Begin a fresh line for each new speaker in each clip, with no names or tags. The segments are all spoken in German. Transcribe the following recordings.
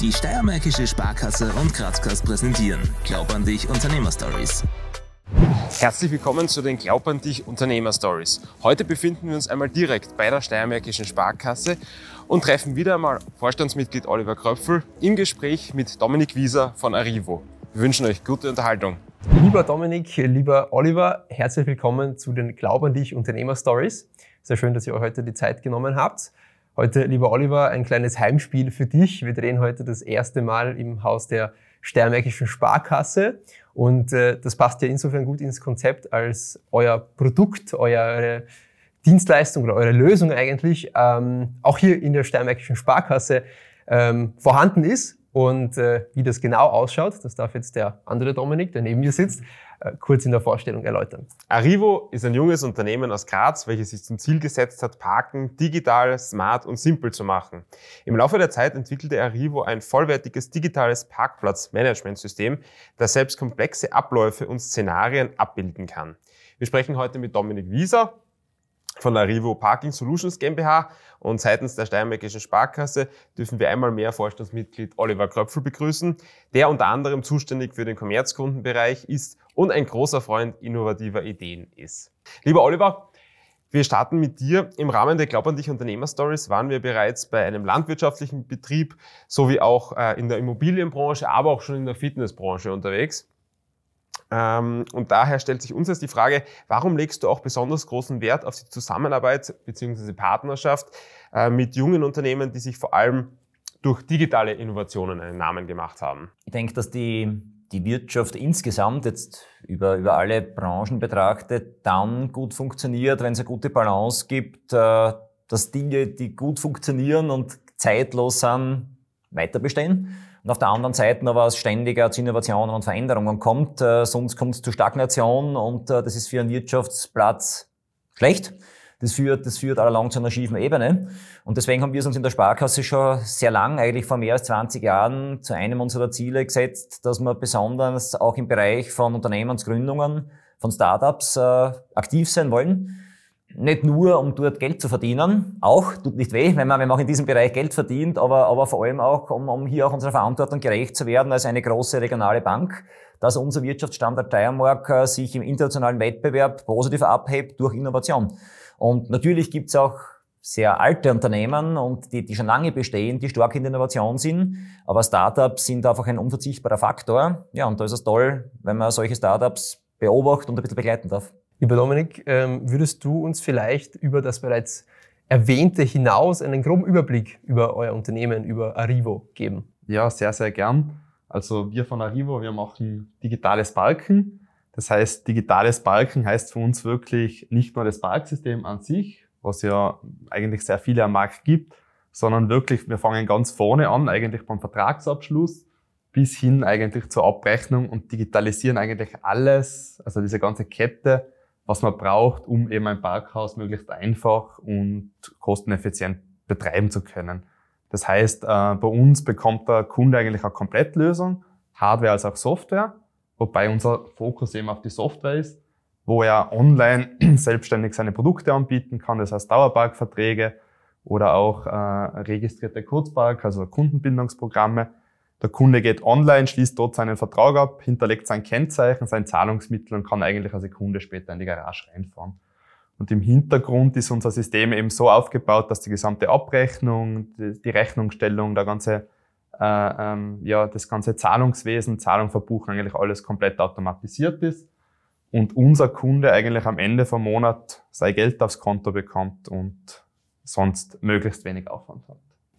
Die Steiermärkische Sparkasse und Grazkast präsentieren Glaub an dich Unternehmerstories.
Herzlich willkommen zu den Glaub an dich Unternehmerstories. Heute befinden wir uns einmal direkt bei der Steiermärkischen Sparkasse und treffen wieder einmal Vorstandsmitglied Oliver Kröpfel im Gespräch mit Dominik Wieser von Arrivo. Wir wünschen euch gute Unterhaltung.
Lieber Dominik, lieber Oliver, herzlich willkommen zu den Glaub an dich Unternehmerstories. Sehr schön, dass ihr euch heute die Zeit genommen habt. Heute, lieber Oliver, ein kleines Heimspiel für dich. Wir drehen heute das erste Mal im Haus der Steiermärkischen Sparkasse. Und äh, das passt ja insofern gut ins Konzept, als euer Produkt, eure Dienstleistung oder eure Lösung eigentlich ähm, auch hier in der Steiermärkischen Sparkasse ähm, vorhanden ist. Und äh, wie das genau ausschaut, das darf jetzt der andere Dominik, der neben mir sitzt, kurz in der Vorstellung erläutern.
Arrivo ist ein junges Unternehmen aus Graz, welches sich zum Ziel gesetzt hat, Parken digital, smart und simpel zu machen. Im Laufe der Zeit entwickelte Arrivo ein vollwertiges digitales Parkplatzmanagementsystem, das selbst komplexe Abläufe und Szenarien abbilden kann. Wir sprechen heute mit Dominik Wieser, von der Rivo Parking Solutions GmbH und seitens der Steiermärkischen Sparkasse dürfen wir einmal mehr Vorstandsmitglied Oliver Kröpfel begrüßen, der unter anderem zuständig für den Kommerzkundenbereich ist und ein großer Freund innovativer Ideen ist. Lieber Oliver, wir starten mit dir. Im Rahmen der Glaub an dich Unternehmerstories waren wir bereits bei einem landwirtschaftlichen Betrieb sowie auch äh, in der Immobilienbranche, aber auch schon in der Fitnessbranche unterwegs. Ähm, und daher stellt sich uns jetzt die Frage, warum legst du auch besonders großen Wert auf die Zusammenarbeit bzw. Partnerschaft äh, mit jungen Unternehmen, die sich vor allem durch digitale Innovationen einen Namen gemacht haben?
Ich denke, dass die, die Wirtschaft insgesamt jetzt über, über alle Branchen betrachtet dann gut funktioniert, wenn es eine gute Balance gibt, äh, dass Dinge, die gut funktionieren und zeitlos sind, weiter bestehen und auf der anderen Seite aber es ständiger zu Innovationen und Veränderungen kommt, äh, sonst kommt es zu Stagnation und äh, das ist für einen Wirtschaftsplatz schlecht. Das führt, das führt allalong zu einer schiefen Ebene. Und deswegen haben wir es uns in der Sparkasse schon sehr lang, eigentlich vor mehr als 20 Jahren, zu einem unserer Ziele gesetzt, dass wir besonders auch im Bereich von Unternehmensgründungen, von Startups äh, aktiv sein wollen nicht nur, um dort Geld zu verdienen, auch, tut nicht weh, wenn man, wenn man auch in diesem Bereich Geld verdient, aber, aber vor allem auch, um, um hier auch unserer Verantwortung gerecht zu werden als eine große regionale Bank, dass unser Wirtschaftsstandard Steiermark äh, sich im internationalen Wettbewerb positiv abhebt durch Innovation. Und natürlich gibt's auch sehr alte Unternehmen und die, die schon lange bestehen, die stark in der Innovation sind. Aber Startups sind einfach ein unverzichtbarer Faktor. Ja, und da ist es toll, wenn man solche Startups beobachtet und ein bisschen begleiten darf.
Lieber Dominik, ähm, würdest du uns vielleicht über das bereits Erwähnte hinaus einen groben Überblick über euer Unternehmen, über Arrivo geben?
Ja, sehr, sehr gern. Also wir von Arrivo, wir machen digitales Balken. Das heißt, digitales Balken heißt für uns wirklich nicht nur das Balksystem an sich, was ja eigentlich sehr viele am Markt gibt, sondern wirklich, wir fangen ganz vorne an, eigentlich beim Vertragsabschluss bis hin eigentlich zur Abrechnung und digitalisieren eigentlich alles, also diese ganze Kette was man braucht, um eben ein Parkhaus möglichst einfach und kosteneffizient betreiben zu können. Das heißt, äh, bei uns bekommt der Kunde eigentlich eine Komplettlösung, Hardware als auch Software, wobei unser Fokus eben auf die Software ist, wo er online selbstständig seine Produkte anbieten kann, das heißt Dauerparkverträge oder auch äh, registrierte Kurzpark, also Kundenbindungsprogramme, der Kunde geht online, schließt dort seinen Vertrag ab, hinterlegt sein Kennzeichen, sein Zahlungsmittel und kann eigentlich eine Sekunde später in die Garage reinfahren. Und im Hintergrund ist unser System eben so aufgebaut, dass die gesamte Abrechnung, die, Rechnungsstellung, der ganze, äh, ähm, ja, das ganze Zahlungswesen, Zahlung, Verbuchen eigentlich alles komplett automatisiert ist und unser Kunde eigentlich am Ende vom Monat sein Geld aufs Konto bekommt und sonst möglichst wenig Aufwand hat.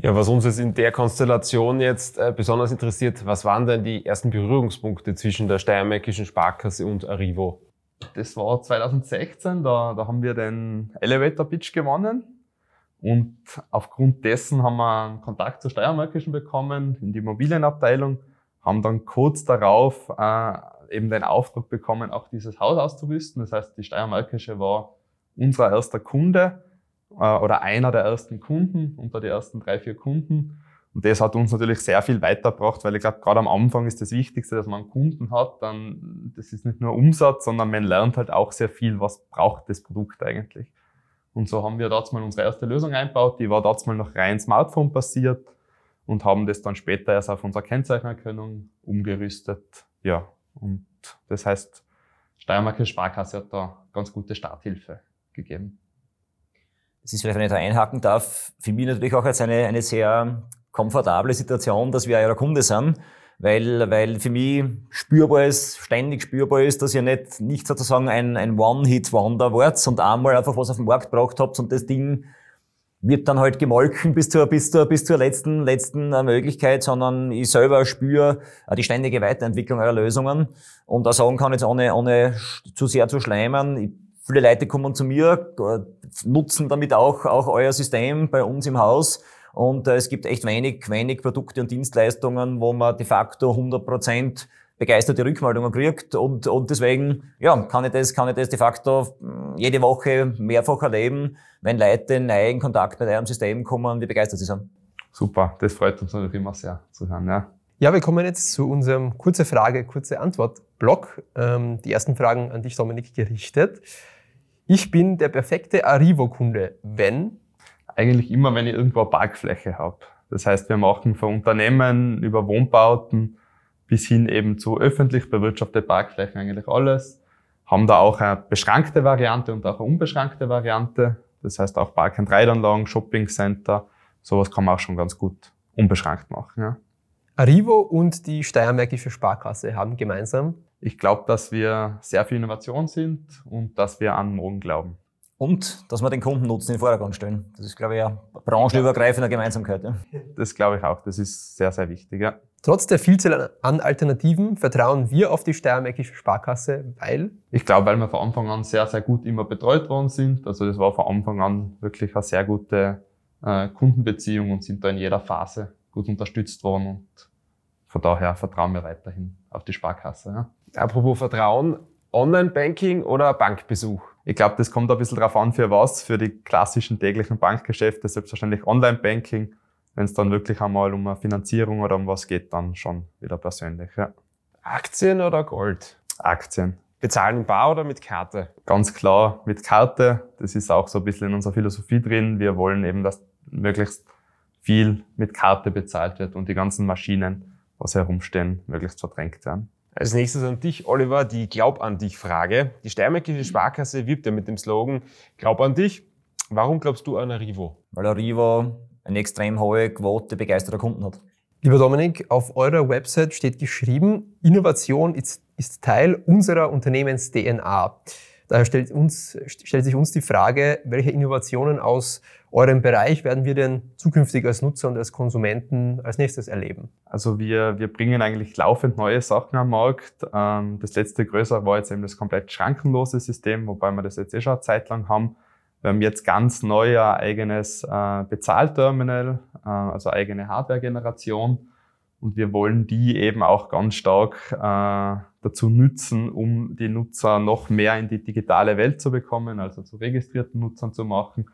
Ja, was uns jetzt in der Konstellation jetzt äh, besonders interessiert, was waren denn die ersten Berührungspunkte zwischen der Steiermärkischen Sparkasse und Arrivo?
Das war 2016, da, da haben wir den Elevator Pitch gewonnen. Und aufgrund dessen haben wir einen Kontakt zur Steiermärkischen bekommen, in die Immobilienabteilung, haben dann kurz darauf äh, eben den Auftrag bekommen, auch dieses Haus auszurüsten. Das heißt, die Steiermärkische war unser erster Kunde oder einer der ersten Kunden unter die ersten drei, vier Kunden. Und das hat uns natürlich sehr viel weitergebracht, weil ich glaube, gerade am Anfang ist das Wichtigste, dass man einen Kunden hat. Dann, das ist nicht nur Umsatz, sondern man lernt halt auch sehr viel, was braucht das Produkt eigentlich. Und so haben wir dort mal unsere erste Lösung eingebaut. Die war dort mal noch rein Smartphone basiert. und haben das dann später erst auf unsere Kennzeichenerkennung umgerüstet. Ja, und das heißt, Steiermark Sparkasse hat da ganz gute Starthilfe gegeben.
Das ist vielleicht, wenn ich da einhaken darf, für mich natürlich auch jetzt eine, eine sehr komfortable Situation, dass wir euer Kunde sind, weil, weil für mich spürbar ist, ständig spürbar ist, dass ihr nicht, nicht sozusagen ein, ein One-Hit-Wonder wart und einmal einfach was auf den Markt gebracht habt und das Ding wird dann halt gemolken bis zur, bis zur, bis zur letzten, letzten äh, Möglichkeit, sondern ich selber spüre äh, die ständige Weiterentwicklung eurer Lösungen und da sagen kann jetzt ohne, ohne zu sehr zu schleimen. Viele Leute kommen zu mir, äh, nutzen damit auch, auch euer System bei uns im Haus und äh, es gibt echt wenig, wenig Produkte und Dienstleistungen, wo man de facto 100 Prozent begeisterte Rückmeldungen kriegt und, und deswegen ja, kann, ich das, kann ich das de facto mm, jede Woche mehrfach erleben, wenn Leute in neuen Kontakt mit eurem System kommen, wie begeistert sie sind.
Super, das freut uns natürlich immer sehr zu hören. Ja.
Ja, wir kommen jetzt zu unserem kurze Frage, kurze Antwort-Block. Ähm, die ersten Fragen an dich, Dominik, gerichtet. Ich bin der perfekte Arrivo-Kunde, wenn?
Eigentlich immer, wenn ich irgendwo eine Parkfläche habe. Das heißt, wir machen für Unternehmen über Wohnbauten bis hin eben zu öffentlich bewirtschaftete Parkflächen eigentlich alles. Haben da auch eine beschränkte Variante und auch eine unbeschränkte Variante. Das heißt auch Park-and-Ride-Anlagen, Shopping-Center. Sowas kann man auch schon ganz gut unbeschränkt machen. Ja.
Arrivo und die Steiermärkische Sparkasse haben gemeinsam?
Ich glaube, dass wir sehr viel Innovation sind und dass wir an morgen glauben.
Und dass wir den Kundennutzen in den Vordergrund stellen. Das ist, glaube ich, eine branchenübergreifende Gemeinsamkeit. Ja.
Das glaube ich auch. Das ist sehr, sehr wichtig. Ja.
Trotz der Vielzahl an Alternativen vertrauen wir auf die Steiermärkische Sparkasse, weil?
Ich glaube, weil wir von Anfang an sehr, sehr gut immer betreut worden sind. Also das war von Anfang an wirklich eine sehr gute äh, Kundenbeziehung und sind da in jeder Phase gut unterstützt worden und von daher vertrauen wir weiterhin auf die Sparkasse. Ja.
Apropos Vertrauen, Online-Banking oder Bankbesuch?
Ich glaube, das kommt ein bisschen darauf an, für was. Für die klassischen täglichen Bankgeschäfte selbstverständlich Online-Banking wenn es dann wirklich einmal um eine Finanzierung oder um was geht, dann schon wieder persönlich. Ja.
Aktien oder Gold?
Aktien.
Bezahlen in Bar oder mit Karte?
Ganz klar mit Karte. Das ist auch so ein bisschen in unserer Philosophie drin. Wir wollen eben, dass möglichst viel mit Karte bezahlt wird und die ganzen Maschinen, was herumstehen, möglichst verdrängt werden.
Als nächstes an dich, Oliver, die Glaub an dich Frage. Die Steiermärkische Sparkasse wirbt ja mit dem Slogan Glaub an dich. Warum glaubst du an Arrivo?
Weil Arrivo eine extrem hohe Quote begeisterter Kunden hat.
Lieber Dominik, auf eurer Website steht geschrieben, Innovation ist, ist Teil unserer Unternehmens-DNA. Daher stellt, uns, stellt sich uns die Frage, welche Innovationen aus eurem Bereich werden wir denn zukünftig als Nutzer und als Konsumenten als nächstes erleben?
Also wir, wir bringen eigentlich laufend neue Sachen am Markt. Ähm, das letzte größere war jetzt eben das komplett schrankenlose System, wobei wir das jetzt eh schon eine Zeit lang haben. Wir haben jetzt ganz neu ein eigenes äh, Bezahlterminal, äh, also eigene Hardware-Generation. Und wir wollen die eben auch ganz stark äh, dazu nutzen, um die Nutzer noch mehr in die digitale Welt zu bekommen, also zu registrierten Nutzern zu machen.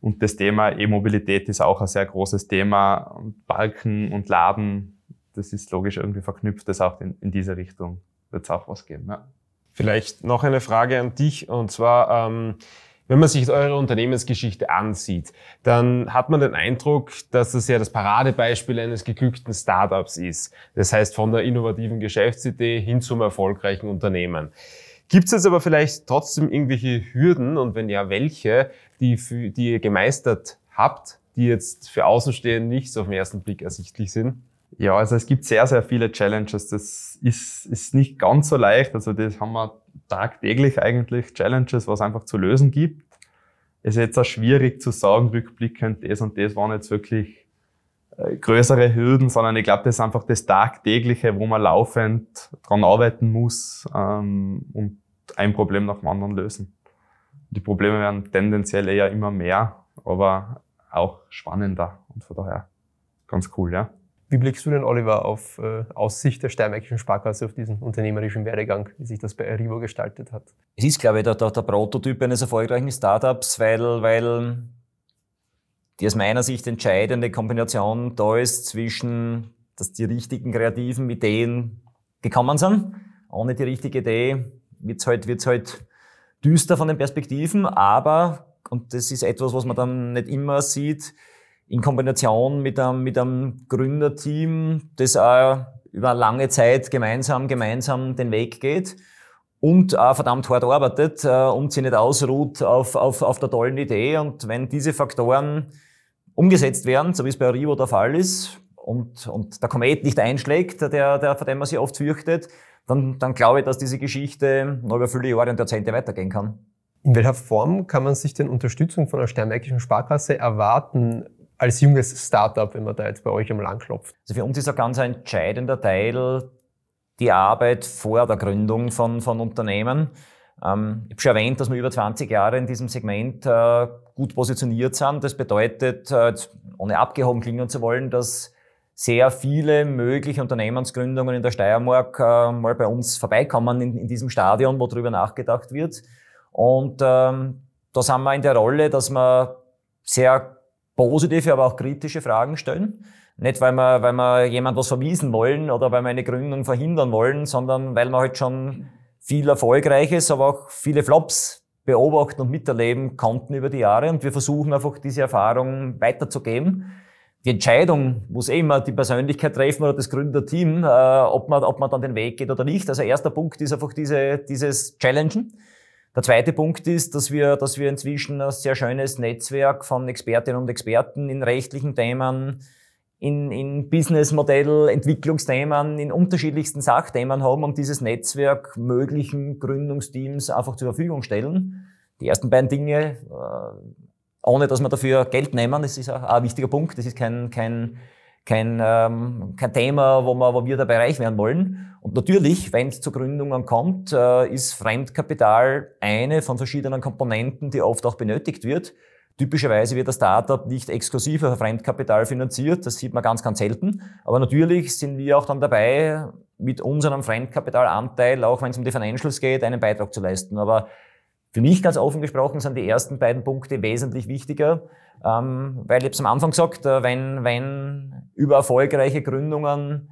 Und das Thema E-Mobilität ist auch ein sehr großes Thema. Und Balken und Laden, das ist logisch irgendwie verknüpft, das auch in, in diese Richtung wird es auch was geben. Ja.
Vielleicht noch eine Frage an dich, und zwar, ähm, wenn man sich eure Unternehmensgeschichte ansieht, dann hat man den Eindruck, dass das ja das Paradebeispiel eines geglückten Startups ist. Das heißt, von der innovativen Geschäftsidee hin zum erfolgreichen Unternehmen. Gibt es jetzt aber vielleicht trotzdem irgendwelche Hürden und wenn ja, welche, die, für, die ihr gemeistert habt, die jetzt für Außenstehende nicht so auf den ersten Blick ersichtlich sind?
Ja, also es gibt sehr, sehr viele Challenges. Das ist, ist nicht ganz so leicht. Also das haben wir tagtäglich eigentlich Challenges, was einfach zu lösen gibt. Es ist jetzt auch schwierig zu sagen, rückblickend, das und das waren jetzt wirklich größere Hürden, sondern ich glaube, das ist einfach das Tagtägliche, wo man laufend dran arbeiten muss ähm, und ein Problem nach dem anderen lösen. Die Probleme werden tendenziell eher immer mehr, aber auch spannender und von daher ganz cool, ja.
Wie blickst du denn, Oliver, auf äh, aus Sicht der Steiermärkischen Sparkasse auf diesen unternehmerischen Werdegang, wie sich das bei Arrivo gestaltet hat?
Es ist, glaube ich, der, der, der Prototyp eines erfolgreichen Startups, weil, weil die aus meiner Sicht entscheidende Kombination da ist zwischen, dass die richtigen kreativen Ideen gekommen sind. Ohne die richtige Idee wird's halt, wird's halt düster von den Perspektiven, aber, und das ist etwas, was man dann nicht immer sieht, in Kombination mit einem, mit einem Gründerteam, das auch über lange Zeit gemeinsam, gemeinsam den Weg geht und auch verdammt hart arbeitet äh, und sich nicht ausruht auf, auf, auf der tollen Idee. Und wenn diese Faktoren umgesetzt werden, so wie es bei Arrivo der Fall ist, und, und der Komet nicht einschlägt, der, der, vor dem man sich oft fürchtet, dann, dann glaube ich, dass diese Geschichte noch über viele Jahre und Jahrzehnte weitergehen kann.
In welcher Form kann man sich denn Unterstützung von der Sternmärkischen Sparkasse erwarten als junges Startup, wenn man da jetzt bei euch einmal anklopft?
Also für uns ist ein ganz entscheidender Teil die Arbeit vor der Gründung von, von Unternehmen. Ähm, ich habe schon erwähnt, dass wir über 20 Jahre in diesem Segment äh, gut positioniert sind. Das bedeutet, äh, ohne abgehoben klingen zu wollen, dass sehr viele mögliche Unternehmensgründungen in der Steiermark äh, mal bei uns vorbeikommen in, in, diesem Stadion, wo darüber nachgedacht wird. Und ähm, da sind wir in der Rolle, dass wir sehr positive, aber auch kritische Fragen stellen. Nicht, weil wir, weil wir jemand was vermiesen wollen oder weil wir eine Gründung verhindern wollen, sondern weil wir halt schon viel Erfolgreiches, aber auch viele Flops beobachten und miterleben konnten über die Jahre. Und wir versuchen einfach diese Erfahrung weiterzugeben. Die Entscheidung muss eh immer die Persönlichkeit treffen oder das Gründerteam, äh, ob, man, ob man dann den Weg geht oder nicht. Also erster Punkt ist einfach diese, dieses Challengen. Der zweite Punkt ist, dass wir, dass wir inzwischen ein sehr schönes Netzwerk von Expertinnen und Experten in rechtlichen Themen, in, in Businessmodell, Entwicklungsthemen, in unterschiedlichsten Sachthemen haben und dieses Netzwerk möglichen Gründungsteams einfach zur Verfügung stellen. Die ersten beiden Dinge, äh, ohne dass wir dafür Geld nehmen, das ist auch ein wichtiger Punkt. Das ist kein, kein, kein, ähm, kein Thema, wo, wir, wo wir dabei reich werden wollen. Und natürlich, wenn es zu Gründungen kommt, äh, ist Fremdkapital eine von verschiedenen Komponenten, die oft auch benötigt wird. Typischerweise wird das Startup nicht exklusiv auf Fremdkapital finanziert, das sieht man ganz, ganz selten. Aber natürlich sind wir auch dann dabei, mit unserem Fremdkapitalanteil, auch wenn es um die Financials geht, einen Beitrag zu leisten. Aber für mich ganz offen gesprochen sind die ersten beiden Punkte wesentlich wichtiger, ähm, weil ich habe es am Anfang gesagt, äh, wenn, wenn über erfolgreiche Gründungen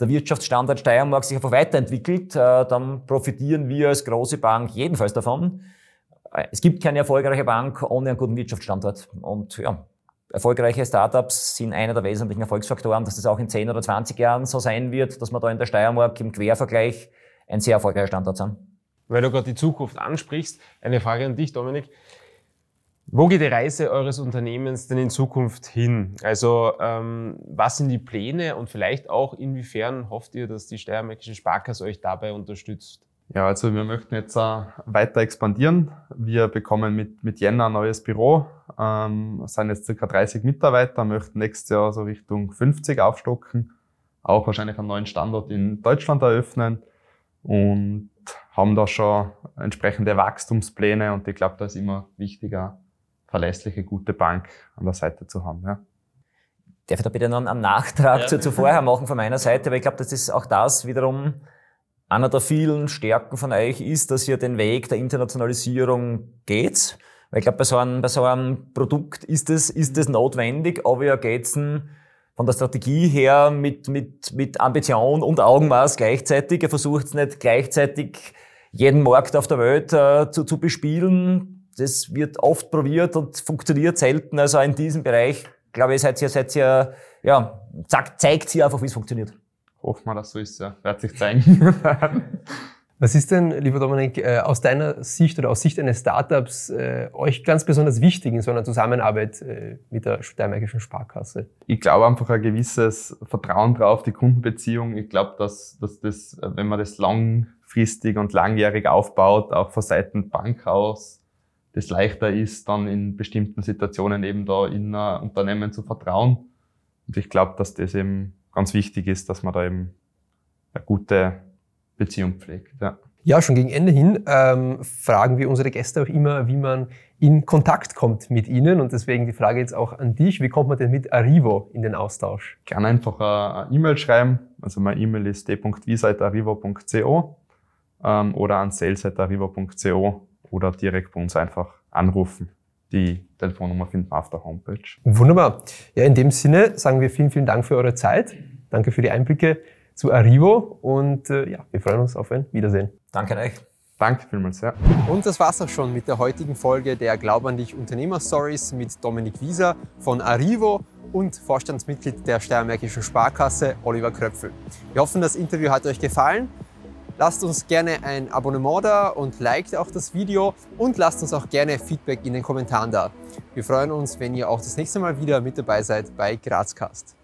der Wirtschaftsstandard Steiermark sich einfach weiterentwickelt, äh, dann profitieren wir als große Bank jedenfalls davon. Es gibt keine erfolgreiche Bank ohne einen guten Wirtschaftsstandort. Und ja, erfolgreiche Startups sind einer der wesentlichen Erfolgsfaktoren, dass das auch in 10 oder 20 Jahren so sein wird, dass wir da in der Steiermark im Quervergleich ein sehr erfolgreicher Standort sind.
Weil du gerade die Zukunft ansprichst, eine Frage an dich, Dominik. Wo geht die Reise eures Unternehmens denn in Zukunft hin? Also ähm, was sind die Pläne und vielleicht auch inwiefern hofft ihr, dass die Steiermärkische Sparkasse euch dabei unterstützt?
Ja, also wir möchten jetzt äh, weiter expandieren. Wir bekommen mit, mit Jänner ein neues Büro, ähm, sind jetzt circa 30 Mitarbeiter, möchten nächstes Jahr so Richtung 50 aufstocken, auch wahrscheinlich einen neuen Standort in Deutschland eröffnen und haben da schon entsprechende Wachstumspläne und ich glaube, da ist immer wichtiger, verlässliche, gute Bank an der Seite zu haben. Ja.
Darf ich da bitte noch einen Nachtrag ja. zu, zu vorher machen von meiner Seite, weil ich glaube, das ist auch das wiederum einer der vielen Stärken von euch ist, dass ihr den Weg der Internationalisierung geht. Weil ich glaube, bei, so einem, bei so einem Produkt ist es, ist es notwendig, aber ihr geht von der Strategie her mit, mit, mit Ambition und Augenmaß gleichzeitig. Ihr versucht es nicht gleichzeitig jeden Markt auf der Welt äh, zu, zu bespielen. Das wird oft probiert und funktioniert selten. Also in diesem Bereich, glaube ich, seid ihr, seid ihr, ja, zeigt, zeigt hier einfach, wie es funktioniert.
Hoffen wir, dass so ist, ja. Wird sich zeigen.
Was ist denn, lieber Dominik, äh, aus deiner Sicht oder aus Sicht eines Startups äh, euch ganz besonders wichtig in so einer Zusammenarbeit äh, mit der Steiermärkischen Sparkasse?
Ich glaube einfach ein gewisses Vertrauen drauf, die Kundenbeziehung. Ich glaube, dass, dass das, wenn man das langfristig und langjährig aufbaut, auch von Seiten Bank aus, das leichter ist, dann in bestimmten Situationen eben da in ein Unternehmen zu vertrauen. Und ich glaube, dass das eben ganz wichtig ist, dass man da eben eine gute Beziehung pflegt. Ja.
Ja, schon gegen Ende hin ähm, fragen wir unsere Gäste auch immer, wie man in Kontakt kommt mit ihnen. Und deswegen die Frage jetzt auch an dich, wie kommt man denn mit Arrivo in den Austausch?
Gerne einfach eine E-Mail schreiben. Also mein E-Mail ist d.wie.arrivo.co ähm, oder an sales.arrivo.co oder direkt bei uns einfach anrufen. Die Telefonnummer finden wir auf der Homepage.
Wunderbar. Ja, in dem Sinne sagen wir vielen, vielen Dank für eure Zeit. Danke für die Einblicke zu Arrivo und äh, ja, wir freuen uns auf ein Wiedersehen.
Danke euch.
Danke vielmals. Ja.
Und das war's auch schon mit der heutigen Folge der Glaub an dich Unternehmer Stories mit Dominik Wieser von Arrivo und Vorstandsmitglied der Steiermärkischen Sparkasse Oliver Kröpfel. Wir hoffen, das Interview hat euch gefallen. Lasst uns gerne ein Abonnement da und liked auch das Video und lasst uns auch gerne Feedback in den Kommentaren da. Wir freuen uns, wenn ihr auch das nächste Mal wieder mit dabei seid bei Grazcast.